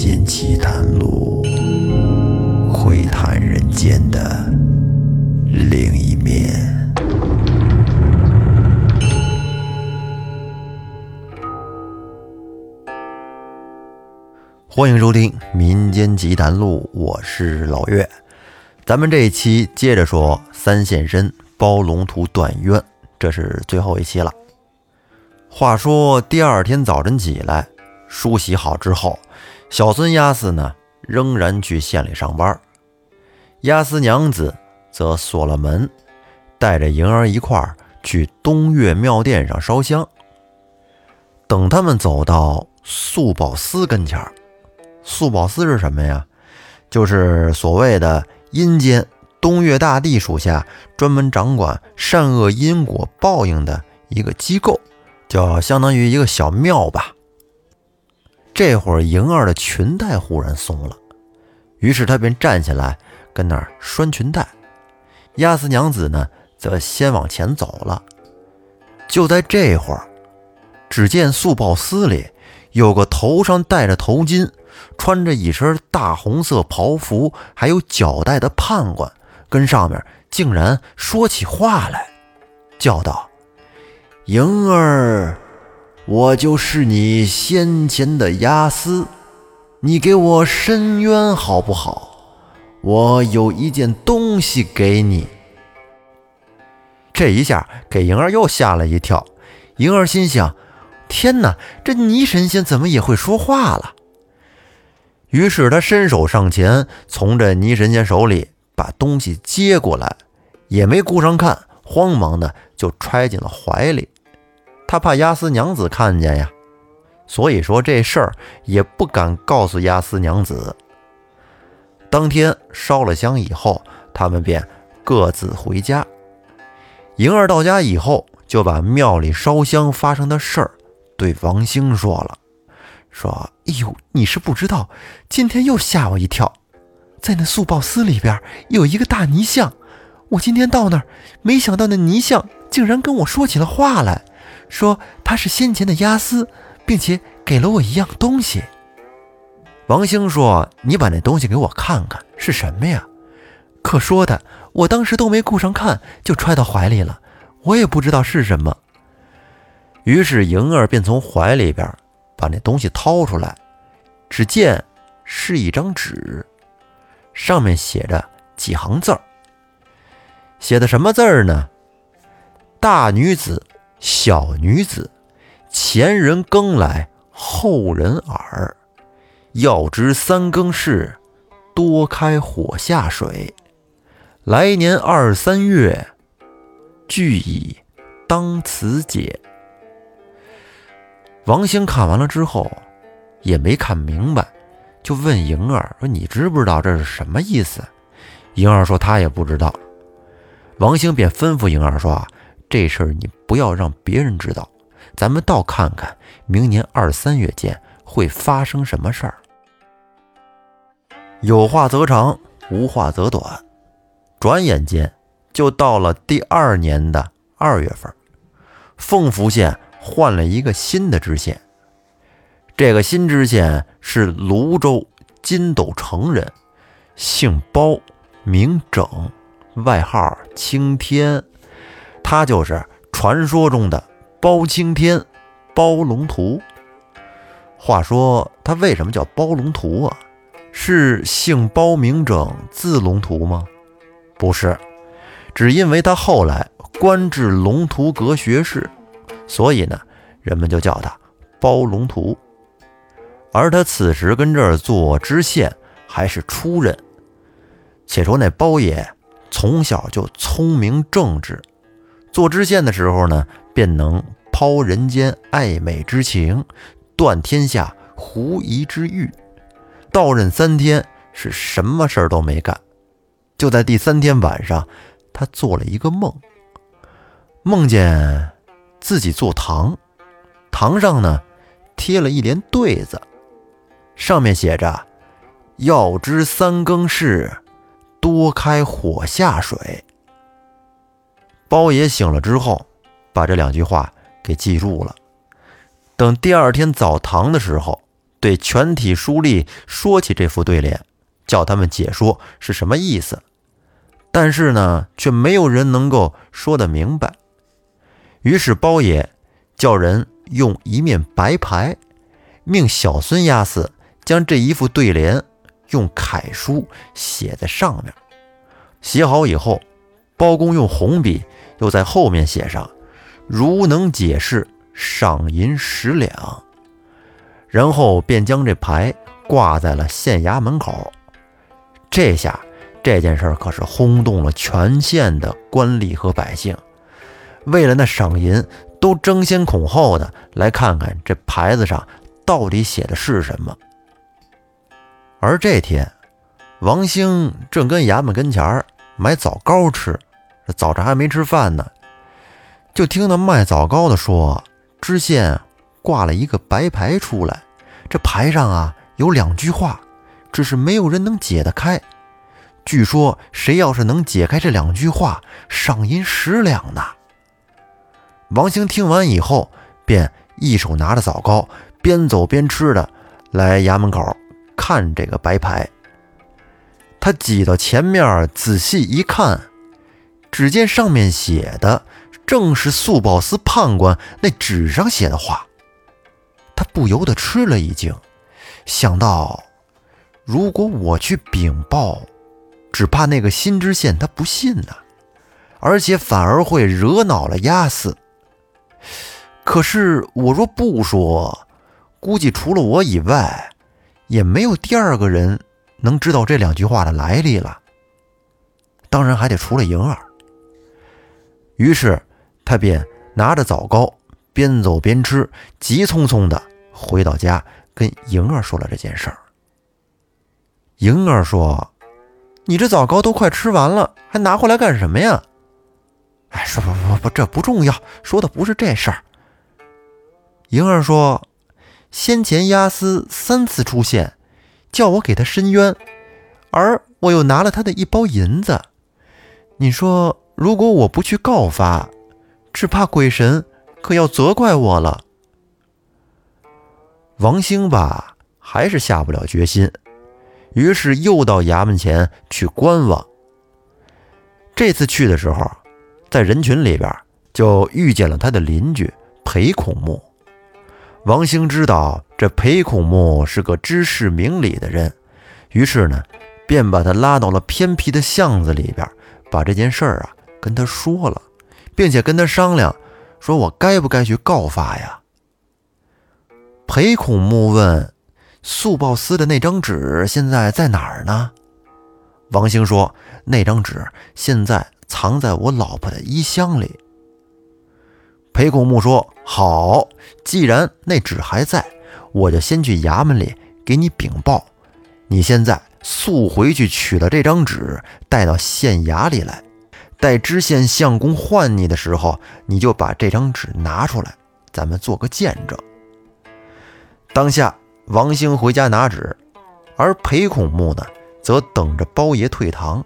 间奇谈录，会谈人间的另一面。欢迎收听《民间奇谈录》，我是老岳。咱们这一期接着说三现身包龙图断冤，这是最后一期了。话说第二天早晨起来，梳洗好之后，小孙押司呢仍然去县里上班，押司娘子则锁了门，带着莹儿一块儿去东岳庙殿上烧香。等他们走到素宝司跟前儿，素宝司是什么呀？就是所谓的阴间东岳大帝属下专门掌管善恶因果报应的一个机构。就相当于一个小庙吧。这会儿，莹儿的裙带忽然松了，于是她便站起来跟那儿拴裙带。亚斯娘子呢，则先往前走了。就在这会儿，只见素报司里有个头上戴着头巾、穿着一身大红色袍服、还有脚带的判官，跟上面竟然说起话来，叫道。莹儿，我就是你先前的押司，你给我伸冤好不好？我有一件东西给你。这一下给莹儿又吓了一跳。莹儿心想：天哪，这泥神仙怎么也会说话了？于是他伸手上前，从这泥神仙手里把东西接过来，也没顾上看，慌忙的就揣进了怀里。他怕亚斯娘子看见呀，所以说这事儿也不敢告诉亚斯娘子。当天烧了香以后，他们便各自回家。莹儿到家以后，就把庙里烧香发生的事儿对王兴说了，说：“哎呦，你是不知道，今天又吓我一跳，在那素报司里边有一个大泥像，我今天到那儿，没想到那泥像竟然跟我说起了话来。”说他是先前的押司，并且给了我一样东西。王兴说：“你把那东西给我看看，是什么呀？”可说的，我当时都没顾上看，就揣到怀里了。我也不知道是什么。于是莹儿便从怀里边把那东西掏出来，只见是一张纸，上面写着几行字儿。写的什么字儿呢？大女子。小女子，前人耕来后人耳。要知三更事，多开火下水。来年二三月，俱已当此解。王兴看完了之后，也没看明白，就问莹儿说：“你知不知道这是什么意思？”莹儿说：“她也不知道。”王兴便吩咐莹儿说。啊这事儿你不要让别人知道，咱们倒看看明年二三月间会发生什么事儿。有话则长，无话则短。转眼间就到了第二年的二月份，凤福县换了一个新的知县。这个新知县是泸州金斗城人，姓包，名整，外号青天。他就是传说中的包青天，包龙图。话说他为什么叫包龙图啊？是姓包名整，字龙图吗？不是，只因为他后来官至龙图阁学士，所以呢，人们就叫他包龙图。而他此时跟这儿做知县还是初任。且说那包爷从小就聪明正直。做知县的时候呢，便能抛人间爱美之情，断天下狐疑之欲。到任三天，是什么事儿都没干。就在第三天晚上，他做了一个梦，梦见自己坐堂，堂上呢贴了一联对子，上面写着：“要知三更事，多开火下水。”包爷醒了之后，把这两句话给记住了。等第二天澡堂的时候，对全体书吏说起这副对联，叫他们解说是什么意思。但是呢，却没有人能够说得明白。于是包爷叫人用一面白牌，命小孙押司将这一副对联用楷书写在上面。写好以后，包公用红笔又在后面写上“如能解释，赏银十两”，然后便将这牌挂在了县衙门口。这下。这件事可是轰动了全县的官吏和百姓，为了那赏银，都争先恐后的来看看这牌子上到底写的是什么。而这天，王兴正跟衙门跟前买枣糕吃，早上还没吃饭呢，就听那卖枣糕的说，知县挂了一个白牌出来，这牌上啊有两句话，只是没有人能解得开。据说，谁要是能解开这两句话，赏银十两呢。王兴听完以后，便一手拿着枣糕，边走边吃的，来衙门口看这个白牌。他挤到前面仔细一看，只见上面写的正是速报司判官那纸上写的话。他不由得吃了一惊，想到，如果我去禀报。只怕那个新知县他不信呢，而且反而会惹恼了押司。可是我若不说，估计除了我以外，也没有第二个人能知道这两句话的来历了。当然还得除了莹儿。于是他便拿着枣糕，边走边吃，急匆匆的回到家，跟莹儿说了这件事儿。莹儿说。你这枣糕都快吃完了，还拿回来干什么呀？哎，说不不不，这不重要，说的不是这事儿。莹儿说，先前押司三次出现，叫我给他伸冤，而我又拿了他的一包银子。你说，如果我不去告发，只怕鬼神可要责怪我了。王兴吧，还是下不了决心。于是又到衙门前去观望。这次去的时候，在人群里边就遇见了他的邻居裴孔木。王兴知道这裴孔木是个知识明理的人，于是呢，便把他拉到了偏僻的巷子里边，把这件事儿啊跟他说了，并且跟他商量，说我该不该去告发呀？裴孔木问。速报司的那张纸现在在哪儿呢？王兴说：“那张纸现在藏在我老婆的衣箱里。”裴孔木说：“好，既然那纸还在，我就先去衙门里给你禀报。你现在速回去取了这张纸，带到县衙里来。待知县相公唤你的时候，你就把这张纸拿出来，咱们做个见证。”当下。王兴回家拿纸，而裴孔木呢，则等着包爷退堂。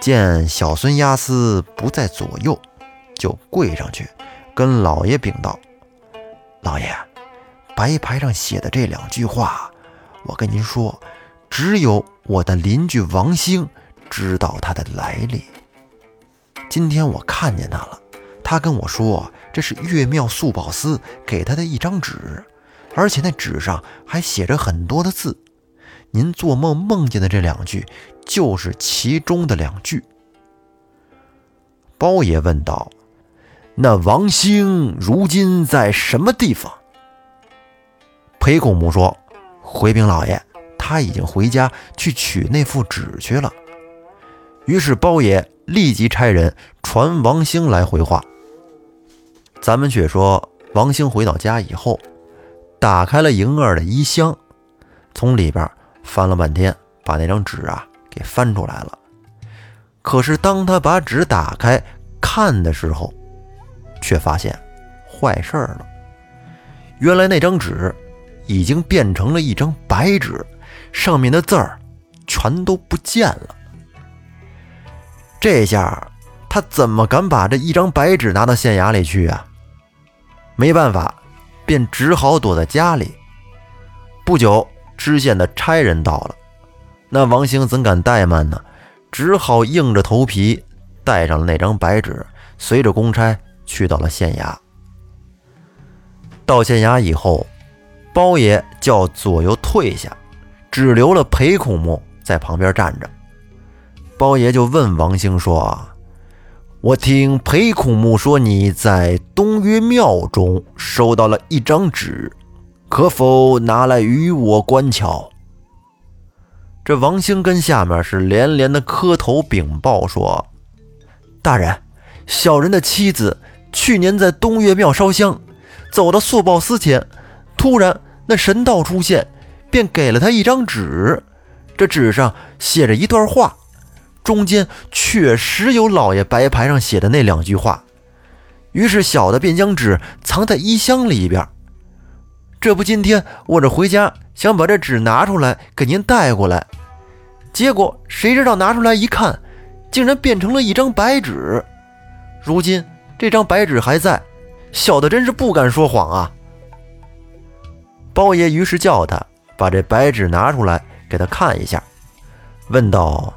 见小孙押司不在左右，就跪上去跟老爷禀道：“老爷，白牌上写的这两句话，我跟您说，只有我的邻居王兴知道它的来历。今天我看见他了，他跟我说，这是岳庙素宝司给他的一张纸。”而且那纸上还写着很多的字，您做梦梦见的这两句，就是其中的两句。包爷问道：“那王兴如今在什么地方？”裴公母说：“回禀老爷，他已经回家去取那副纸去了。”于是包爷立即差人传王兴来回话。咱们却说，王兴回到家以后。打开了莹儿的衣箱，从里边翻了半天，把那张纸啊给翻出来了。可是当他把纸打开看的时候，却发现坏事了。原来那张纸已经变成了一张白纸，上面的字儿全都不见了。这下他怎么敢把这一张白纸拿到县衙里去啊？没办法。便只好躲在家里。不久，知县的差人到了，那王兴怎敢怠慢呢？只好硬着头皮带上了那张白纸，随着公差去到了县衙。到县衙以后，包爷叫左右退下，只留了裴孔目在旁边站着。包爷就问王兴说：“我听裴孔目说你在东岳庙中收到了一张纸。”可否拿来与我观瞧？这王兴跟下面是连连的磕头禀报说：“大人，小人的妻子去年在东岳庙烧香，走到速报司前，突然那神道出现，便给了他一张纸。这纸上写着一段话，中间确实有老爷白牌上写的那两句话。于是小的便将纸藏在衣箱里边。”这不，今天我这回家想把这纸拿出来给您带过来，结果谁知道拿出来一看，竟然变成了一张白纸。如今这张白纸还在，小的真是不敢说谎啊。包爷于是叫他把这白纸拿出来给他看一下，问道：“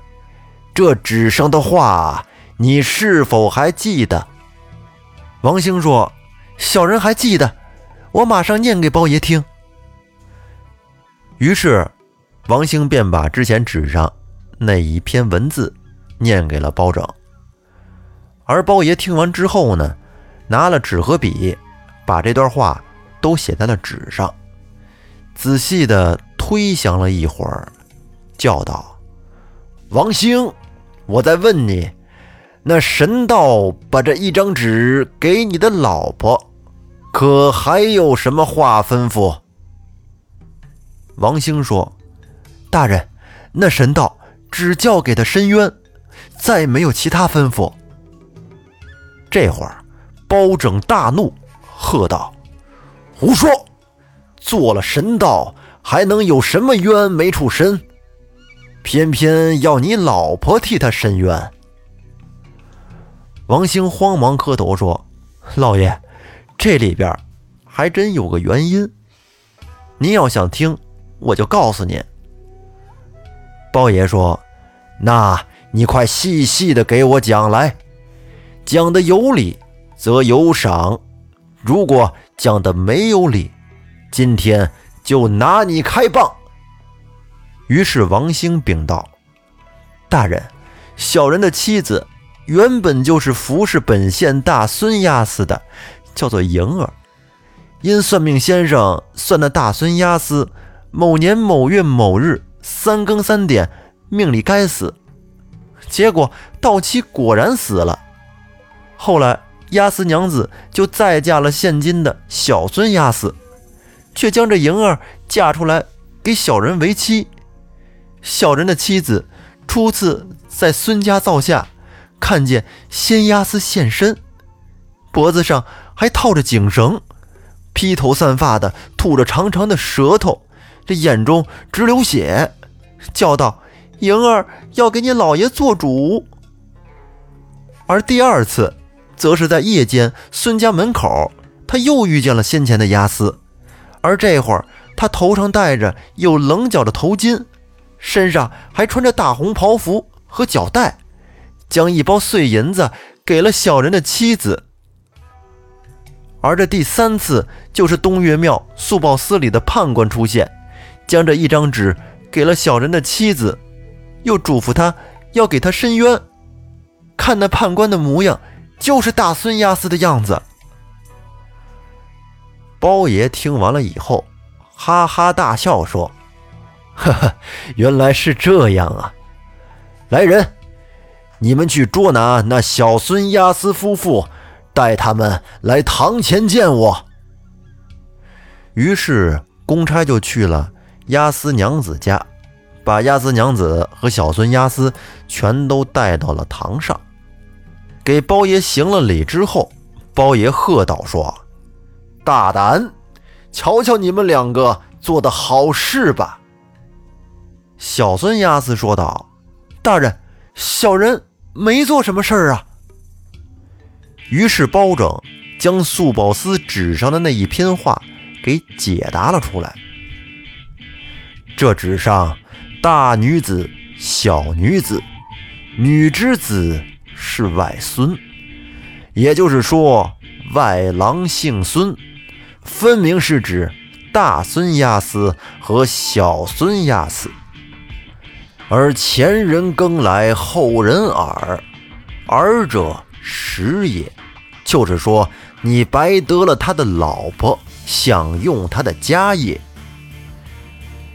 这纸上的话，你是否还记得？”王兴说：“小人还记得。”我马上念给包爷听。于是，王兴便把之前纸上那一篇文字念给了包拯。而包爷听完之后呢，拿了纸和笔，把这段话都写在了纸上，仔细的推想了一会儿，叫道：“王兴，我在问你，那神道把这一张纸给你的老婆？”可还有什么话吩咐？王兴说：“大人，那神道只叫给他申冤，再没有其他吩咐。”这会儿，包拯大怒，喝道：“胡说！做了神道，还能有什么冤没处申？偏偏要你老婆替他伸冤。”王兴慌忙磕头说：“老爷。”这里边还真有个原因，您要想听，我就告诉您。包爷说：“那你快细细的给我讲来，讲的有理则有赏，如果讲的没有理，今天就拿你开棒。”于是王兴禀道：“大人，小人的妻子原本就是服侍本县大孙押司的。”叫做莹儿，因算命先生算那大孙押司某年某月某日三更三点命里该死，结果到期果然死了。后来押司娘子就再嫁了现今的小孙押司，却将这莹儿嫁出来给小人为妻。小人的妻子初次在孙家灶下看见先押司现身，脖子上。还套着颈绳，披头散发的，吐着长长的舌头，这眼中直流血，叫道：“莹儿要给你老爷做主。”而第二次，则是在夜间，孙家门口，他又遇见了先前的押司，而这会儿他头上戴着有棱角的头巾，身上还穿着大红袍服和脚带，将一包碎银子给了小人的妻子。而这第三次，就是东岳庙速报司里的判官出现，将这一张纸给了小人的妻子，又嘱咐他要给他伸冤。看那判官的模样，就是大孙押司的样子。包爷听完了以后，哈哈大笑说：“呵呵，原来是这样啊！来人，你们去捉拿那小孙押司夫妇。”带他们来堂前见我。于是公差就去了押司娘子家，把押司娘子和小孙押司全都带到了堂上，给包爷行了礼之后，包爷喝道：“说大胆，瞧瞧你们两个做的好事吧。”小孙押司说道：“大人，小人没做什么事儿啊。”于是包拯将素宝司纸上的那一篇话给解答了出来。这纸上大女子、小女子、女之子是外孙，也就是说，外郎姓孙，分明是指大孙押司和小孙押司。而前人耕来后人耳，耳者食也，就是说你白得了他的老婆，享用他的家业。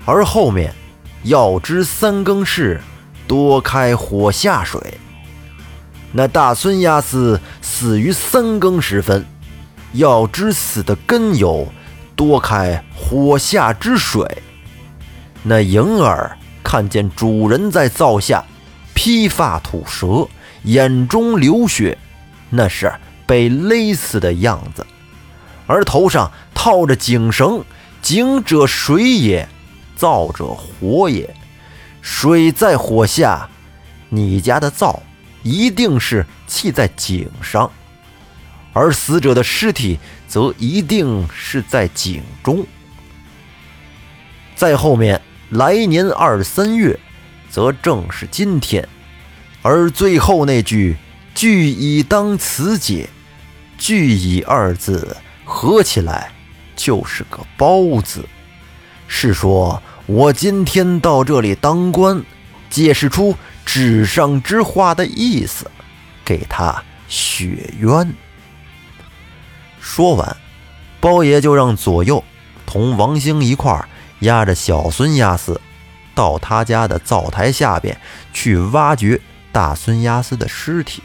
而后面，要知三更事，多开火下水。那大孙押司死于三更时分，要知死的根由，多开火下之水。那婴儿看见主人在灶下披发吐舌，眼中流血，那是被勒死的样子，而头上套着井绳，井者水也。灶者火也，水在火下，你家的灶一定是砌在井上，而死者的尸体则一定是在井中。在后面来年二三月，则正是今天，而最后那句“聚以当此解”，“聚以”二字合起来就是个“包”字。是说，我今天到这里当官，解释出纸上之话的意思，给他雪冤。说完，包爷就让左右同王兴一块儿押着小孙押司，到他家的灶台下边去挖掘大孙押司的尸体。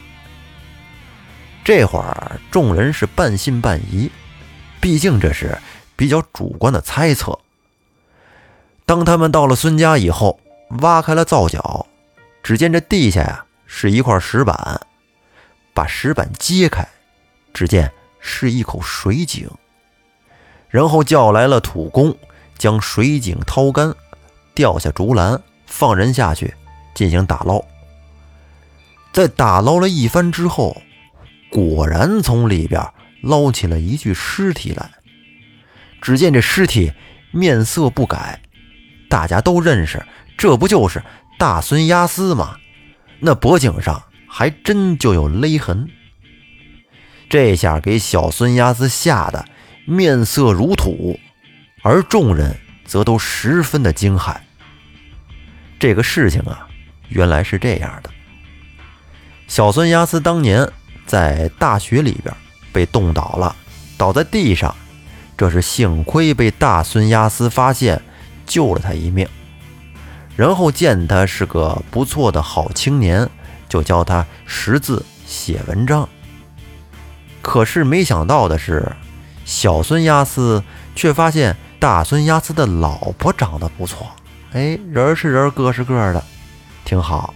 这会儿众人是半信半疑，毕竟这是比较主观的猜测。当他们到了孙家以后，挖开了灶角，只见这地下呀是一块石板，把石板揭开，只见是一口水井。然后叫来了土工，将水井掏干，掉下竹篮，放人下去进行打捞。在打捞了一番之后，果然从里边捞起了一具尸体来。只见这尸体面色不改。大家都认识，这不就是大孙押司吗？那脖颈上还真就有勒痕。这下给小孙押司吓得面色如土，而众人则都十分的惊骇。这个事情啊，原来是这样的：小孙押司当年在大雪里边被冻倒了，倒在地上，这是幸亏被大孙押司发现。救了他一命，然后见他是个不错的好青年，就教他识字写文章。可是没想到的是，小孙押司却发现大孙押司的老婆长得不错，哎，人是人，个是个的，挺好。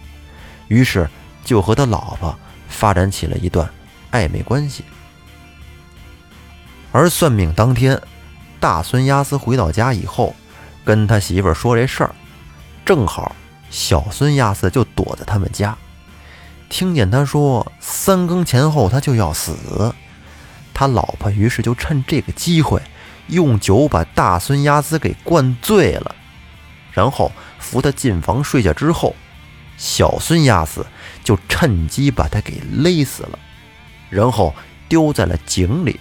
于是就和他老婆发展起了一段暧昧关系。而算命当天，大孙押司回到家以后。跟他媳妇说这事儿，正好小孙亚斯就躲在他们家，听见他说三更前后他就要死，他老婆于是就趁这个机会用酒把大孙亚斯给灌醉了，然后扶他进房睡下之后，小孙亚斯就趁机把他给勒死了，然后丢在了井里，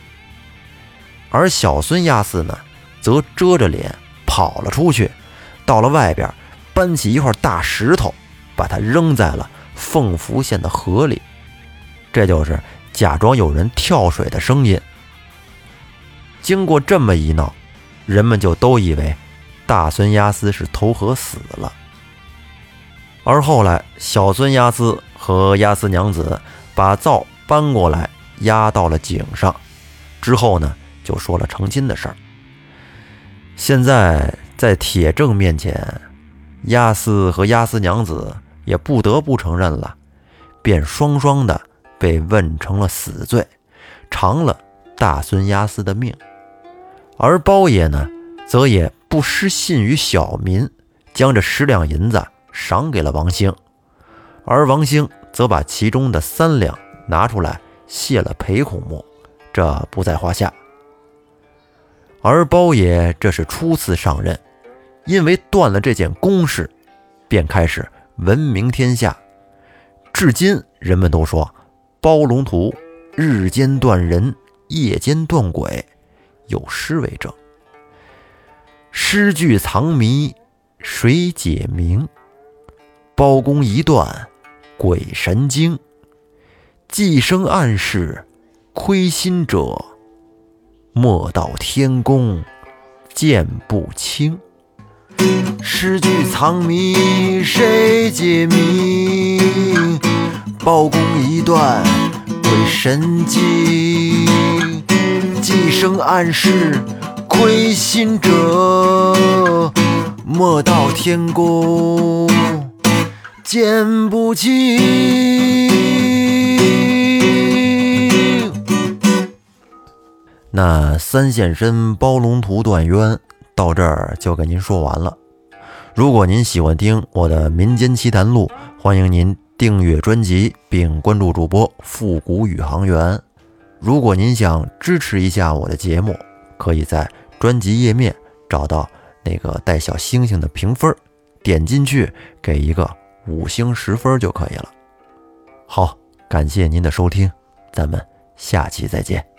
而小孙亚斯呢，则遮着脸。跑了出去，到了外边，搬起一块大石头，把它扔在了凤福县的河里。这就是假装有人跳水的声音。经过这么一闹，人们就都以为大孙押司是投河死了。而后来，小孙押司和押司娘子把灶搬过来压到了井上，之后呢，就说了成亲的事儿。现在在铁证面前，押司和押司娘子也不得不承认了，便双双的被问成了死罪，偿了大孙押司的命。而包爷呢，则也不失信于小民，将这十两银子赏给了王兴，而王兴则把其中的三两拿出来谢了裴孔目，这不在话下。而包爷这是初次上任，因为断了这件公事，便开始闻名天下。至今，人们都说包龙图日间断人，夜间断鬼，有诗为证：“诗句藏谜，谁解明？包公一段，鬼神惊。寄生暗示，亏心者，莫道天公见不清。诗句藏谜，谁解明？包公一段，鬼神惊。寄生暗示，亏心者，莫道天公见不清。那三现身包龙图断冤到这儿就给您说完了。如果您喜欢听我的民间奇谈录，欢迎您订阅专辑并关注主播复古宇航员。如果您想支持一下我的节目，可以在专辑页面找到那个带小星星的评分，点进去给一个五星十分就可以了。好，感谢您的收听，咱们下期再见。